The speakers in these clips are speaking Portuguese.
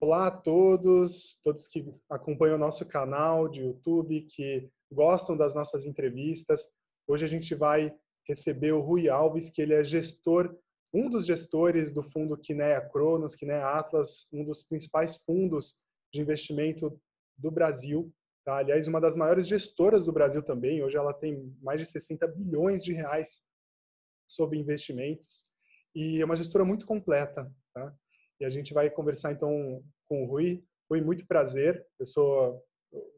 Olá a todos, todos que acompanham o nosso canal de YouTube, que gostam das nossas entrevistas. Hoje a gente vai receber o Rui Alves, que ele é gestor, um dos gestores do fundo Kinea Cronos, Kinea Atlas, um dos principais fundos de investimento do Brasil. Tá? Aliás, uma das maiores gestoras do Brasil também. Hoje ela tem mais de 60 bilhões de reais sobre investimentos e é uma gestora muito completa. Tá? E a gente vai conversar então com o Rui. Rui, muito prazer. Eu sou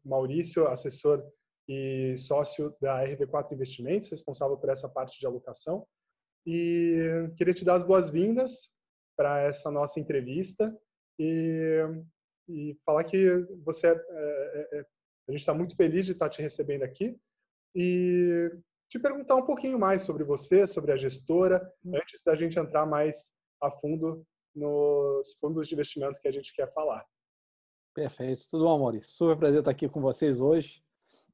Maurício, assessor e sócio da RV4 Investimentos, responsável por essa parte de alocação. E queria te dar as boas-vindas para essa nossa entrevista e, e falar que você é, é, é a gente está muito feliz de estar te recebendo aqui e te perguntar um pouquinho mais sobre você, sobre a gestora, hum. antes da gente entrar mais a fundo nos fundos de investimento que a gente quer falar. Perfeito. Tudo bom, Maurício? Super prazer estar aqui com vocês hoje.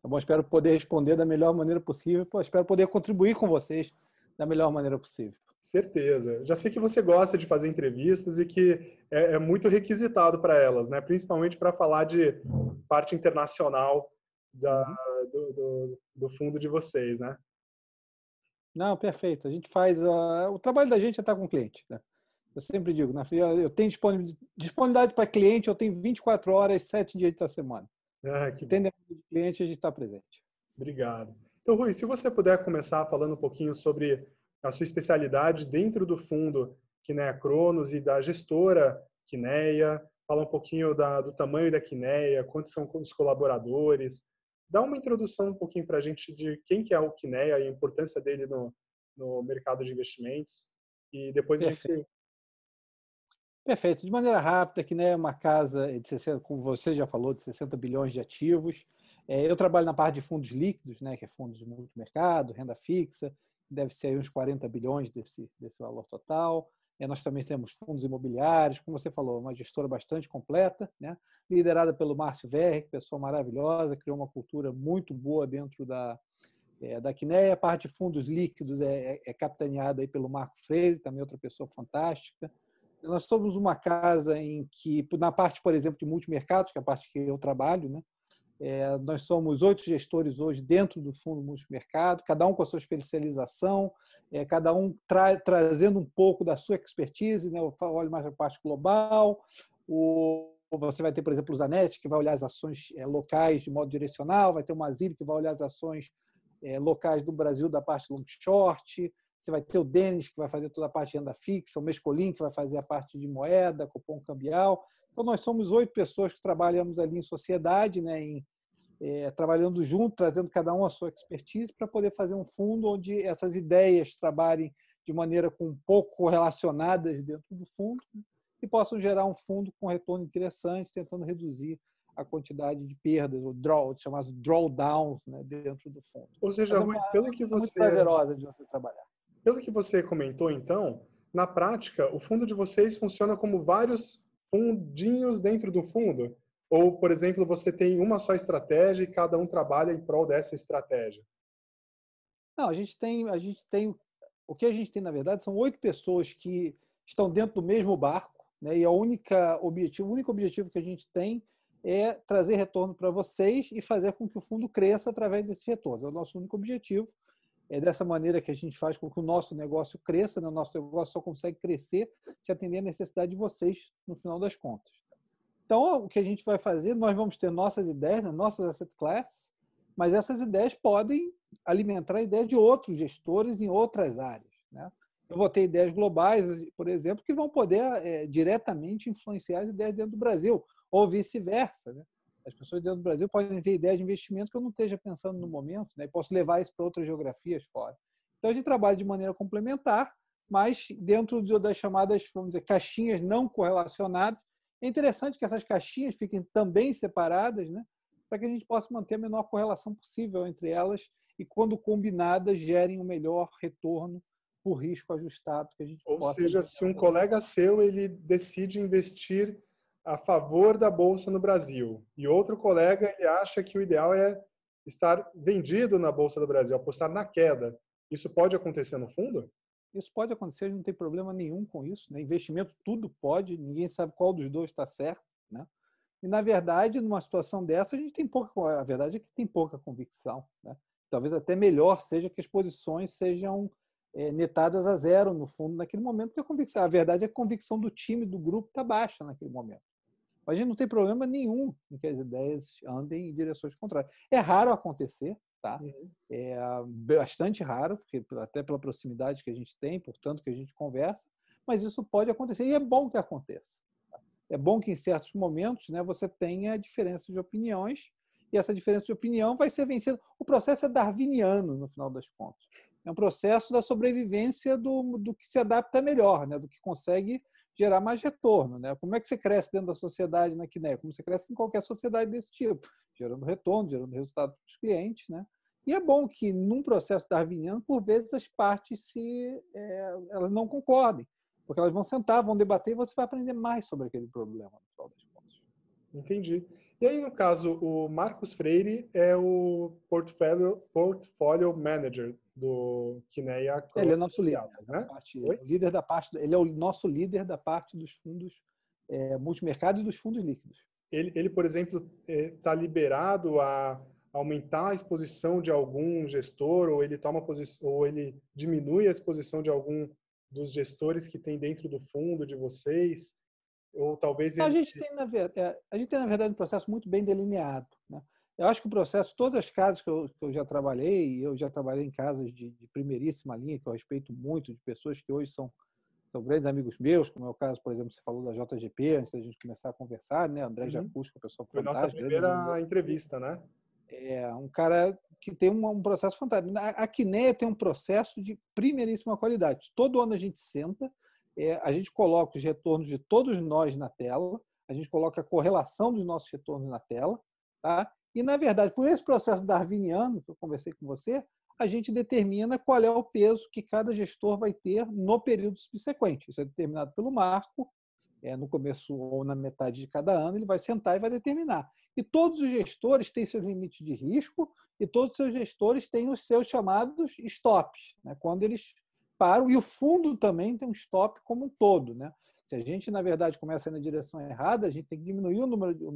Tá bom? Espero poder responder da melhor maneira possível. Espero poder contribuir com vocês da melhor maneira possível. Certeza. Já sei que você gosta de fazer entrevistas e que é, é muito requisitado para elas, né? Principalmente para falar de parte internacional da, uhum. do, do, do, fundo de vocês, né? Não, perfeito. A gente faz o trabalho da gente é estar com o cliente. Né? Eu sempre digo, né? eu tenho disponibilidade para cliente, eu tenho 24 horas, 7 dias da semana. Ah, que Tem demanda de cliente, a gente está presente. Obrigado. Então, Rui, se você puder começar falando um pouquinho sobre a sua especialidade dentro do fundo Kinea Cronos e da gestora Kinea, fala um pouquinho da, do tamanho da Kinea, quantos são os colaboradores, dá uma introdução um pouquinho para a gente de quem que é o Kinea e a importância dele no, no mercado de investimentos e depois Perfeito. a gente Perfeito. De maneira rápida, que é uma casa de 60, como você já falou, de 60 bilhões de ativos. É, eu trabalho na parte de fundos líquidos, né, que é fundos de multimercado, renda fixa, deve ser uns 40 bilhões desse, desse valor total. É, nós também temos fundos imobiliários, como você falou, uma gestora bastante completa, né? liderada pelo Márcio Verre, pessoa maravilhosa, criou uma cultura muito boa dentro da, é, da Quineia. A parte de fundos líquidos é, é, é capitaneada aí pelo Marco Freire, também outra pessoa fantástica. Nós somos uma casa em que, na parte, por exemplo, de multimercados, que é a parte que eu trabalho, né? É, nós somos oito gestores hoje dentro do fundo multimercado, cada um com a sua especialização, é, cada um tra trazendo um pouco da sua expertise. Né? Eu olho mais a parte global. O, você vai ter, por exemplo, o Zanetti, que vai olhar as ações é, locais de modo direcional, vai ter o Mazili, que vai olhar as ações é, locais do Brasil da parte long short. Você vai ter o Denis, que vai fazer toda a parte de renda fixa, o Mescolin, que vai fazer a parte de moeda, cupom cambial. Então, nós somos oito pessoas que trabalhamos ali em sociedade, né, em, é, trabalhando junto, trazendo cada um a sua expertise para poder fazer um fundo onde essas ideias trabalhem de maneira com um pouco relacionadas dentro do fundo né, e possam gerar um fundo com retorno interessante, tentando reduzir a quantidade de perdas, o draw, chamados drawdowns, né, dentro do fundo. Ou seja, é uma, pelo que você muito prazerosa de você trabalhar. Pelo que você comentou, então, na prática, o fundo de vocês funciona como vários fundinhos dentro do fundo? Ou, por exemplo, você tem uma só estratégia e cada um trabalha em prol dessa estratégia? Não, a gente tem, a gente tem, o que a gente tem na verdade são oito pessoas que estão dentro do mesmo barco, né? E a única objetivo, o único objetivo que a gente tem é trazer retorno para vocês e fazer com que o fundo cresça através desses retornos. É o nosso único objetivo. É dessa maneira que a gente faz com que o nosso negócio cresça. Né? O nosso negócio só consegue crescer se atender a necessidade de vocês no final das contas. Então, o que a gente vai fazer, nós vamos ter nossas ideias, né? nossas asset classes, mas essas ideias podem alimentar a ideia de outros gestores em outras áreas. Né? Eu vou ter ideias globais, por exemplo, que vão poder é, diretamente influenciar as ideias dentro do Brasil, ou vice-versa. Né? As pessoas dentro do Brasil podem ter ideias de investimento que eu não esteja pensando no momento, né? e posso levar isso para outras geografias fora. Então, a gente trabalha de maneira complementar, mas dentro das chamadas, vamos dizer, caixinhas não correlacionadas. É interessante que essas caixinhas fiquem também separadas, né? para que a gente possa manter a menor correlação possível entre elas e, quando combinadas, gerem o um melhor retorno por risco ajustado que a gente Ou seja, se um colega seu ele decide investir a favor da bolsa no Brasil e outro colega ele acha que o ideal é estar vendido na bolsa do Brasil, apostar na queda. Isso pode acontecer no fundo? Isso pode acontecer, não tem problema nenhum com isso. Né? Investimento, tudo pode, ninguém sabe qual dos dois está certo. Né? E, na verdade, numa situação dessa, a gente tem pouca. A verdade é que tem pouca convicção. Né? Talvez até melhor seja que as posições sejam é, netadas a zero, no fundo, naquele momento, porque a convicção. A verdade é que a convicção do time, do grupo, está baixa naquele momento. Mas a gente não tem problema nenhum em que as ideias andem em direções contrárias. É raro acontecer, tá? Uhum. É bastante raro, porque até pela proximidade que a gente tem, portanto que a gente conversa, mas isso pode acontecer e é bom que aconteça. Tá? É bom que em certos momentos, né, você tenha diferença de opiniões e essa diferença de opinião vai ser vencida. O processo é darwiniano no final das contas. É um processo da sobrevivência do, do que se adapta melhor, né, do que consegue gerar mais retorno. Né? Como é que você cresce dentro da sociedade na Quiné? Como você cresce em qualquer sociedade desse tipo, gerando retorno, gerando resultado para os clientes. Né? E é bom que, num processo darwiniano, por vezes as partes se, é, elas não concordem, porque elas vão sentar, vão debater e você vai aprender mais sobre aquele problema, no final das contas. Entendi. E aí, no caso, o Marcos Freire é o portfólio, portfolio manager do Kineia Ele é nosso líder, né? Parte, líder da parte, ele é o nosso líder da parte dos fundos é, multimercado e dos fundos líquidos. Ele, ele por exemplo, está é, liberado a aumentar a exposição de algum gestor ou ele toma posição ou ele diminui a exposição de algum dos gestores que tem dentro do fundo de vocês ou talvez ele... a gente tem na verdade é, a gente tem na verdade um processo muito bem delineado né? eu acho que o processo todas as casas que eu, que eu já trabalhei eu já trabalhei em casas de, de, primeiríssima linha que eu respeito muito de pessoas que hoje são são grandes amigos meus como é o caso por exemplo você falou da JGP antes da gente começar a conversar né? André uhum. Jacusco pessoa foi nossa primeira entrevista né? É um cara que tem um, um processo fantástico. A, a Quineia tem um processo de primeiríssima qualidade. Todo ano a gente senta é, a gente coloca os retornos de todos nós na tela, a gente coloca a correlação dos nossos retornos na tela, tá? E, na verdade, por esse processo darwiniano que eu conversei com você, a gente determina qual é o peso que cada gestor vai ter no período subsequente. Isso é determinado pelo marco, é, no começo ou na metade de cada ano, ele vai sentar e vai determinar. E todos os gestores têm seus limites de risco e todos os seus gestores têm os seus chamados stops, né? quando eles param, e o fundo também tem um stop como um todo. Né? Se a gente, na verdade, começa na direção errada, a gente tem que diminuir o número, de, a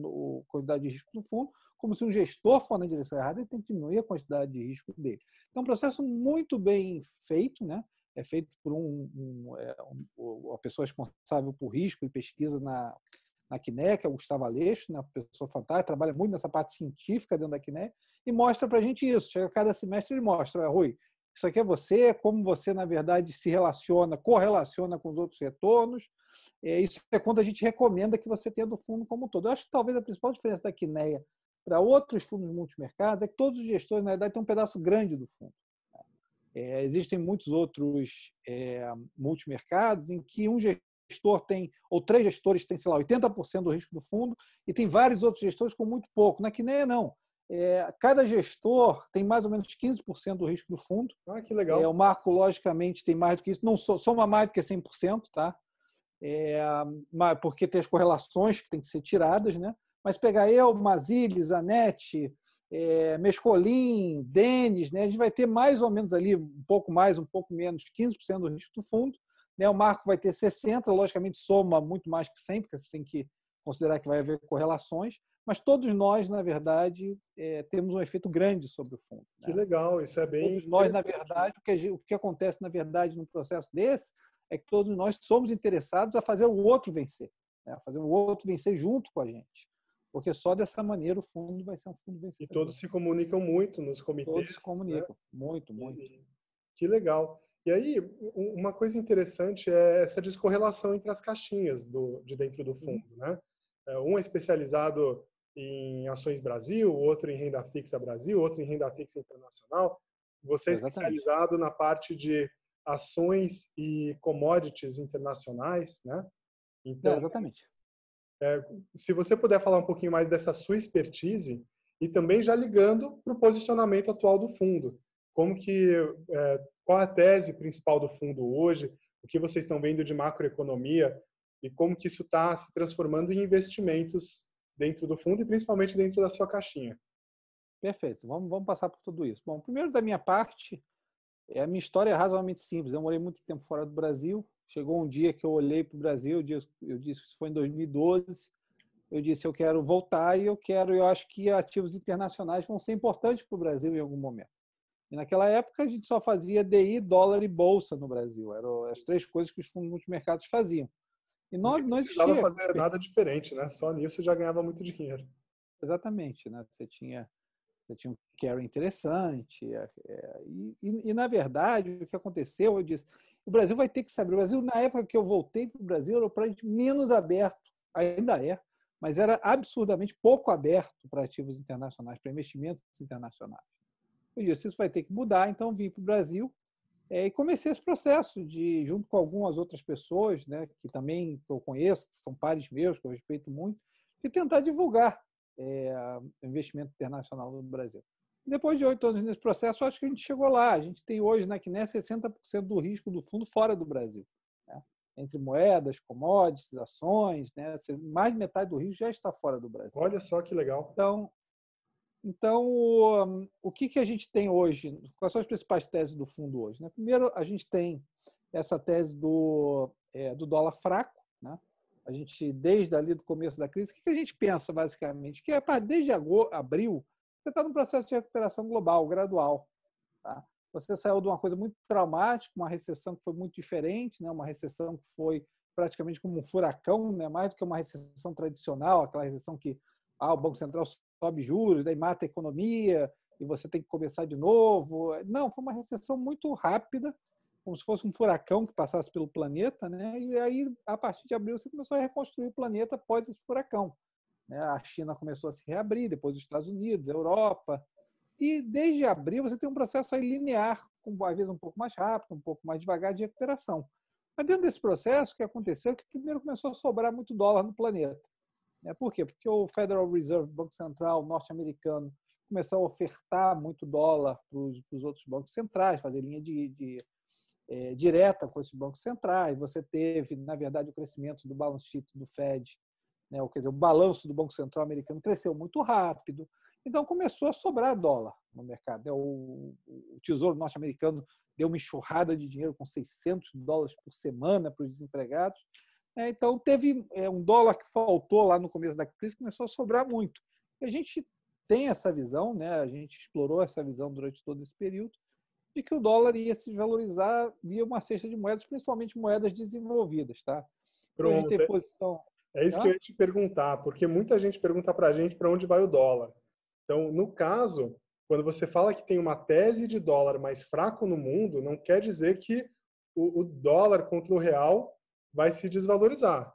quantidade de risco do fundo, como se um gestor for na direção errada, ele tem que diminuir a quantidade de risco dele. Então, é um processo muito bem feito, né? é feito por um, um, é, um, a pessoa responsável por risco e pesquisa na, na Quiné, que é o Gustavo Aleixo, né, uma pessoa fantástica, trabalha muito nessa parte científica dentro da Quiné, e mostra para a gente isso. Chega cada semestre ele mostra, Rui, isso aqui é você, como você, na verdade, se relaciona, correlaciona com os outros retornos. É, isso é quando a gente recomenda que você tenha do fundo como um todo. Eu acho que talvez a principal diferença da Quineia para outros fundos multimercados é que todos os gestores, na verdade, têm um pedaço grande do fundo. É, existem muitos outros é, multimercados em que um gestor tem, ou três gestores têm, sei lá, 80% do risco do fundo, e tem vários outros gestores com muito pouco. Na Quineia, não é, cada gestor tem mais ou menos 15% do risco do fundo. Ah, que legal. É, o Marco, logicamente, tem mais do que isso. Não soma mais do que 100%, tá? É, porque tem as correlações que têm que ser tiradas, né? Mas pegar eu, Mazilis, Anete, é, Mescolim, Denis, né? a gente vai ter mais ou menos ali, um pouco mais, um pouco menos, 15% do risco do fundo. Né? O Marco vai ter 60%, logicamente soma muito mais que 100%, porque você tem que considerar que vai haver correlações mas todos nós, na verdade, é, temos um efeito grande sobre o fundo. Né? Que legal, isso é bem. Todos nós, na verdade, o que, o que acontece, na verdade, num processo desse é que todos nós somos interessados a fazer o outro vencer, né? a fazer o outro vencer junto com a gente. Porque só dessa maneira o fundo vai ser um fundo vencedor. E todos se comunicam muito nos comitês. Todos se comunicam, né? muito, muito. Que legal. E aí, uma coisa interessante é essa descorrelação entre as caixinhas do, de dentro do fundo, né? É, um é especializado em Ações Brasil, outro em Renda Fixa Brasil, outro em Renda Fixa Internacional. Você é especializado na parte de ações e commodities internacionais, né? Então, é, exatamente. É, se você puder falar um pouquinho mais dessa sua expertise e também já ligando para o posicionamento atual do fundo, como que é, qual a tese principal do fundo hoje, o que vocês estão vendo de macroeconomia e como que isso está se transformando em investimentos dentro do fundo e principalmente dentro da sua caixinha. Perfeito. Vamos, vamos passar por tudo isso. Bom, primeiro da minha parte, É, a minha história é razoavelmente simples. Eu morei muito tempo fora do Brasil. Chegou um dia que eu olhei para o Brasil, eu disse, eu disse, isso foi em 2012, eu disse, eu quero voltar e eu quero, eu acho que ativos internacionais vão ser importantes para o Brasil em algum momento. E naquela época a gente só fazia DI, dólar e bolsa no Brasil. Eram as três coisas que os fundos multimercados faziam. E não, não, não existia. Não fazer nada diferente, né? Só nisso já ganhava muito dinheiro. Exatamente, né? Você tinha você tinha um carry interessante. É, é, e, e, e, na verdade, o que aconteceu, eu disse, o Brasil vai ter que saber. O Brasil, na época que eu voltei para o Brasil, era o país menos aberto, ainda é, mas era absurdamente pouco aberto para ativos internacionais, para investimentos internacionais. Eu disse, isso vai ter que mudar, então vim para o Brasil é, e comecei esse processo de, junto com algumas outras pessoas, né, que também que eu conheço, que são pares meus, que eu respeito muito, de tentar divulgar é, investimento internacional no Brasil. Depois de oito anos nesse processo, acho que a gente chegou lá. A gente tem hoje na Quiné 60% do risco do fundo fora do Brasil. Né? Entre moedas, commodities, ações, né? mais de metade do risco já está fora do Brasil. Olha só que legal. Então, então o, o que, que a gente tem hoje? Quais são as principais teses do fundo hoje? Né? Primeiro, a gente tem essa tese do, é, do dólar fraco, né? a gente, desde ali do começo da crise, o que a gente pensa, basicamente? Que é, desde abril, você está num processo de recuperação global, gradual. Tá? Você saiu de uma coisa muito traumática, uma recessão que foi muito diferente, né? uma recessão que foi praticamente como um furacão, né? mais do que uma recessão tradicional, aquela recessão que ah, o Banco Central sobe juros, daí mata a economia e você tem que começar de novo. Não, foi uma recessão muito rápida, como se fosse um furacão que passasse pelo planeta, né? E aí, a partir de abril, você começou a reconstruir o planeta após esse furacão. Né? A China começou a se reabrir, depois os Estados Unidos, a Europa. E desde abril, você tem um processo linear, com, às vezes um pouco mais rápido, um pouco mais devagar de recuperação. Mas dentro desse processo, o que aconteceu é que primeiro começou a sobrar muito dólar no planeta. Né? Por quê? Porque o Federal Reserve, Banco Central norte-americano, começou a ofertar muito dólar para os outros bancos centrais, fazer linha de, de é, direta com esses bancos centrais. Você teve, na verdade, o crescimento do balance sheet do Fed, né? quer dizer, o balanço do Banco Central americano cresceu muito rápido. Então começou a sobrar dólar no mercado. Né? O, o Tesouro norte-americano deu uma enxurrada de dinheiro com 600 dólares por semana para os desempregados. É, então teve é, um dólar que faltou lá no começo da crise, começou a sobrar muito. E a gente tem essa visão, né? a gente explorou essa visão durante todo esse período, de que o dólar ia se valorizar via uma cesta de moedas, principalmente moedas desenvolvidas. Tá? Pronto. Então, posição... É isso que eu ia te perguntar, porque muita gente pergunta para a gente para onde vai o dólar. Então, no caso, quando você fala que tem uma tese de dólar mais fraco no mundo, não quer dizer que o, o dólar contra o real vai se desvalorizar.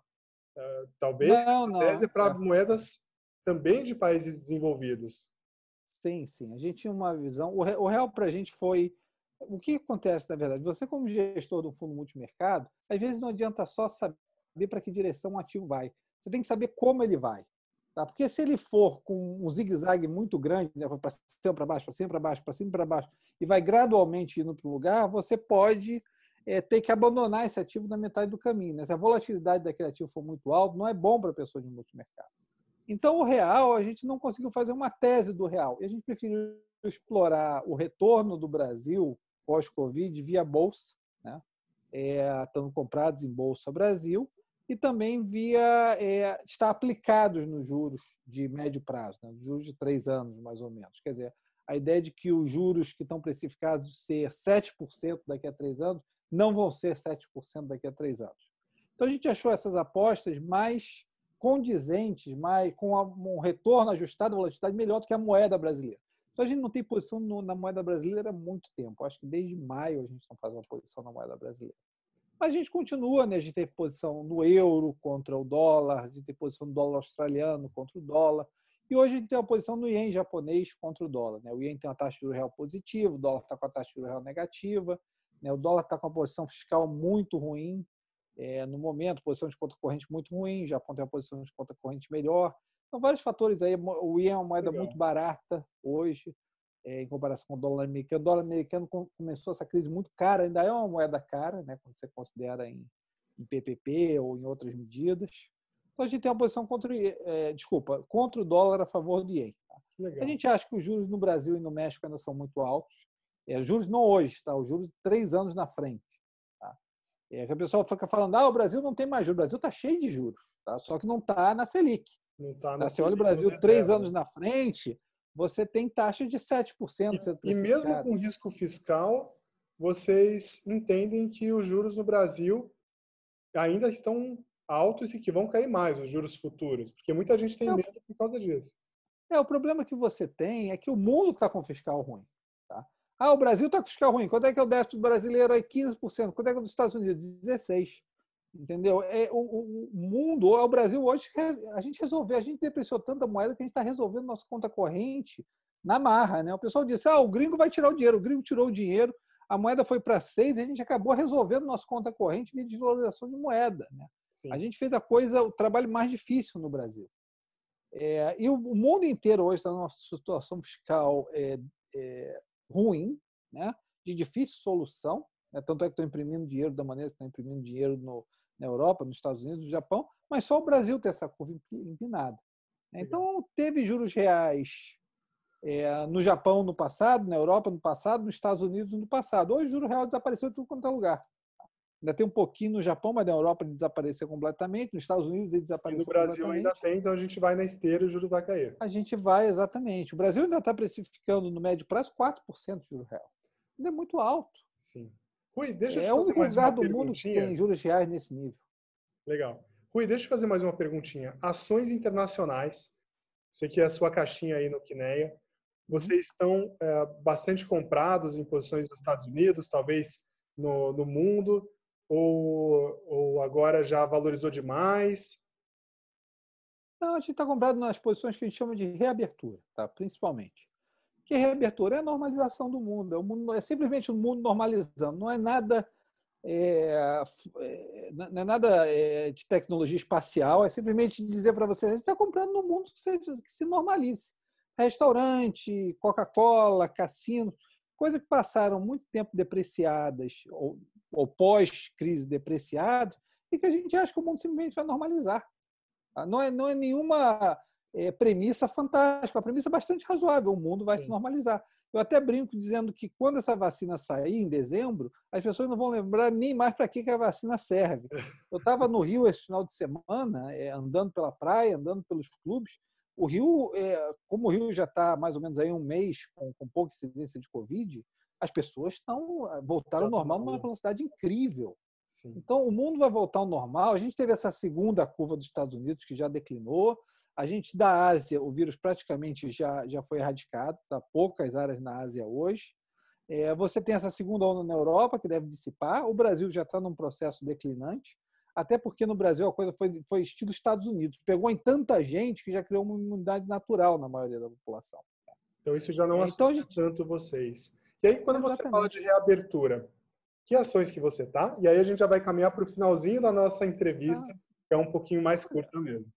Uh, talvez não, essa tese é para é. moedas também de países desenvolvidos. Sim, sim. A gente tinha uma visão. O real para a gente foi o que acontece, na verdade? Você, como gestor de um fundo multimercado, às vezes não adianta só saber para que direção um ativo vai. Você tem que saber como ele vai. Tá? Porque se ele for com um zigue-zague muito grande, né, para cima, para baixo, para cima, para baixo, para cima, para baixo, e vai gradualmente indo para o lugar, você pode é, ter que abandonar esse ativo na metade do caminho. Né? Se a volatilidade daquele ativo for muito alta, não é bom para a pessoa de multimercado. Então, o real, a gente não conseguiu fazer uma tese do real. E a gente preferiu explorar o retorno do Brasil pós-Covid via bolsa, né? É, estando comprados em Bolsa Brasil, e também via é, estar aplicados nos juros de médio prazo, né? juros de três anos, mais ou menos. Quer dizer, a ideia de que os juros que estão precificados ser 7% daqui a três anos não vão ser 7% daqui a três anos. Então, a gente achou essas apostas mais condizentes, mais, com um retorno ajustado à volatilidade melhor do que a moeda brasileira. Então a gente não tem posição no, na moeda brasileira há muito tempo. Acho que desde maio a gente não faz uma posição na moeda brasileira. Mas a gente continua, né? A gente tem posição no euro contra o dólar, a gente tem posição no dólar australiano contra o dólar. E hoje a gente tem uma posição no ien japonês contra o dólar. Né? O ien tem uma taxa de real positiva, o dólar está com a taxa de real negativa, né? o dólar está com uma posição fiscal muito ruim é, no momento, posição de conta corrente muito ruim, o Japão tem uma posição de conta corrente melhor. São vários fatores aí. O IEM é uma moeda Legal. muito barata hoje, é, em comparação com o dólar americano. O dólar americano começou essa crise muito cara, ainda é uma moeda cara, né, quando você considera em, em PPP ou em outras medidas. Então a gente tem uma posição contra, é, desculpa, contra o dólar a favor do IEM. Tá? A gente acha que os juros no Brasil e no México ainda são muito altos. É, juros não hoje, tá? Os juros três anos na frente. Tá? É, a pessoa fica falando, ah, o Brasil não tem mais juros. O Brasil está cheio de juros, tá? só que não está na Selic. Não tá na Você olha o Brasil três anos na frente, você tem taxa de 7%. E, e mesmo com risco fiscal, vocês entendem que os juros no Brasil ainda estão altos e que vão cair mais, os juros futuros, porque muita gente tem é, medo por causa disso. É, o problema que você tem é que o mundo está com fiscal ruim. Ah, o Brasil está com fiscal ruim. Quanto é que é o déficit brasileiro? É 15%. Quanto é que é dos Estados Unidos? 16%. Entendeu? É, o, o mundo, o Brasil hoje, a gente resolveu, a gente depreciou tanta moeda que a gente está resolvendo nossa conta corrente na marra. Né? O pessoal disse, ah, o gringo vai tirar o dinheiro. O gringo tirou o dinheiro, a moeda foi para seis e a gente acabou resolvendo nossa conta corrente de desvalorização de moeda. Né? A gente fez a coisa, o trabalho mais difícil no Brasil. É, e o, o, mundo inteiro hoje está numa situação fiscal é, é, ruim, né? de difícil solução. Né? Tanto é que estão imprimindo dinheiro da maneira que estão imprimindo dinheiro no, na Europa, nos Estados Unidos, no Japão, mas só o Brasil tem essa curva empinada. Então, teve juros reais é, no Japão no passado, na Europa no passado, nos Estados Unidos no passado. Hoje o juro real desapareceu em tudo quanto é lugar. Ainda tem um pouquinho no Japão, mas na Europa ele desapareceu completamente. Nos Estados Unidos ele desapareceu e no Brasil ainda tem, então a gente vai na esteira e o juro vai cair. A gente vai, exatamente. O Brasil ainda está precificando no médio prazo 4% de juro real. Ainda é muito alto. Sim. Rui, deixa eu É o único lugar do mundo que tem juros reais nesse nível. Legal. Rui, deixa eu fazer mais uma perguntinha. Ações internacionais, sei que é a sua caixinha aí no Quineia, vocês estão é, bastante comprados em posições dos Estados Unidos, talvez no, no mundo ou, ou agora já valorizou demais? Não, a gente está comprado nas posições que a gente chama de reabertura, tá? principalmente. Que reabertura é a normalização do mundo, é, o mundo, é simplesmente o mundo normalizando, não é nada, é, é não é nada é, de tecnologia espacial, é simplesmente dizer para você, a gente está comprando no mundo que se, que se normalize. Restaurante, Coca-Cola, cassino, coisas que passaram muito tempo depreciadas ou ou pós-crise depreciados, e que a gente acha que o mundo simplesmente vai normalizar. Tá? Não é, não é nenhuma é, premissa fantástica, é uma premissa bastante razoável. O mundo vai Sim. se normalizar. Eu até brinco dizendo que quando essa vacina sair, em dezembro, as pessoas não vão lembrar nem mais para que, que a vacina serve. Eu estava no Rio esse final de semana, é, andando pela praia, andando pelos clubes. O Rio, é, como o Rio já está mais ou menos aí um mês com, com pouca incidência de Covid, as pessoas estão eh, voltaram ao normal numa velocidade incrível. Sim. Então, o mundo vai voltar ao normal. A gente teve essa segunda curva dos Estados Unidos que já declinou. A gente da Ásia, o vírus praticamente já, já foi erradicado, tá poucas áreas na Ásia hoje. É, você tem essa segunda onda na Europa que deve dissipar. O Brasil já está num processo declinante, até porque no Brasil a coisa foi, foi estilo Estados Unidos. Pegou em tanta gente que já criou uma imunidade natural na maioria da população. Então isso já não é, assusta então, gente... tanto vocês. E aí, quando Exatamente. você fala de reabertura, que ações que você tá? E aí a gente já vai caminhar para o finalzinho da nossa entrevista, ah. que é um pouquinho mais curta mesmo.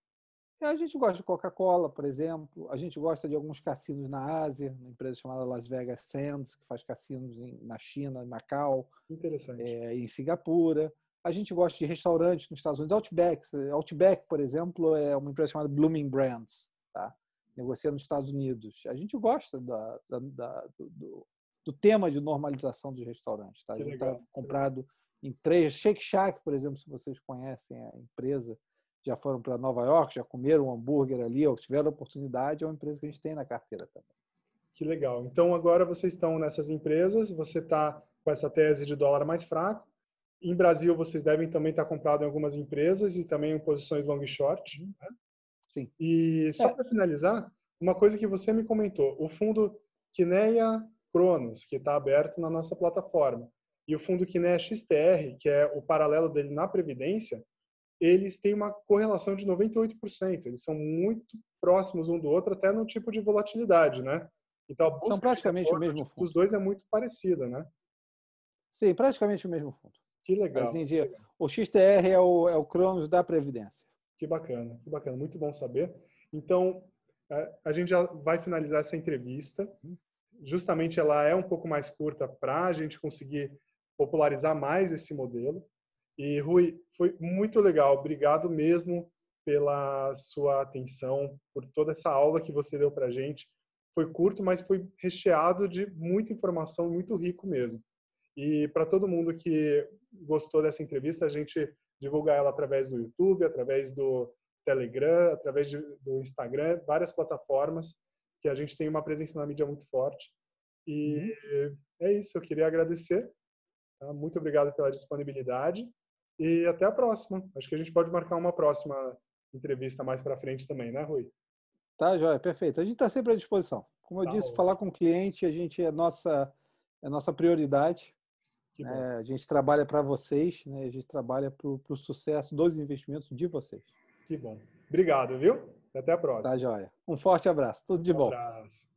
É, a gente gosta de Coca-Cola, por exemplo. A gente gosta de alguns cassinos na Ásia, uma empresa chamada Las Vegas Sands, que faz cassinos em, na China, em Macau, Interessante. É, em Singapura. A gente gosta de restaurantes nos Estados Unidos, Outback. Outback, por exemplo, é uma empresa chamada Blooming Brands, tá? negocia nos Estados Unidos. A gente gosta da, da, da do, do tema de normalização dos restaurantes. Tá? a gente está comprado em três. Shake Shack, por exemplo, se vocês conhecem a empresa, já foram para Nova York, já comeram um hambúrguer ali, ou tiveram oportunidade, é uma empresa que a gente tem na carteira também. Que legal. Então, agora vocês estão nessas empresas, você está com essa tese de dólar mais fraco. Em Brasil, vocês devem também estar comprado em algumas empresas e também em posições long e short. Né? Sim. E só é. para finalizar, uma coisa que você me comentou, o fundo Kineia Cronos, que está aberto na nossa plataforma. E o fundo Kiné XTR, que é o paralelo dele na Previdência, eles têm uma correlação de 98%. Eles são muito próximos um do outro, até no tipo de volatilidade, né? Então, São praticamente o mesmo fundo. Os dois é muito parecida, né? Sim, praticamente o mesmo fundo. Que legal. Assim, de, o XTR é o, é o Cronos da Previdência. Que bacana, que bacana. Muito bom saber. Então, a gente já vai finalizar essa entrevista. Justamente ela é um pouco mais curta para a gente conseguir popularizar mais esse modelo. E Rui, foi muito legal. Obrigado mesmo pela sua atenção, por toda essa aula que você deu para a gente. foi curto, mas foi recheado de muita informação, muito rico mesmo. E para todo mundo que gostou dessa entrevista, a gente divulga ela através do YouTube, através do Telegram, através de, do Instagram, várias plataformas que a gente tem uma presença na mídia muito forte. E uhum. é isso, eu queria agradecer. Tá? Muito obrigado pela disponibilidade e até a próxima. Acho que a gente pode marcar uma próxima entrevista mais para frente também, né, Rui? Tá, Joia, perfeito. A gente está sempre à disposição. Como eu tá disse, bom. falar com o cliente, a gente é nossa é nossa prioridade. É, a gente trabalha para vocês, né? a gente trabalha para o sucesso dos investimentos de vocês. Que bom. Obrigado, viu? Até a próxima. Tá, joia. Um forte abraço. Tudo de um bom. Abraço.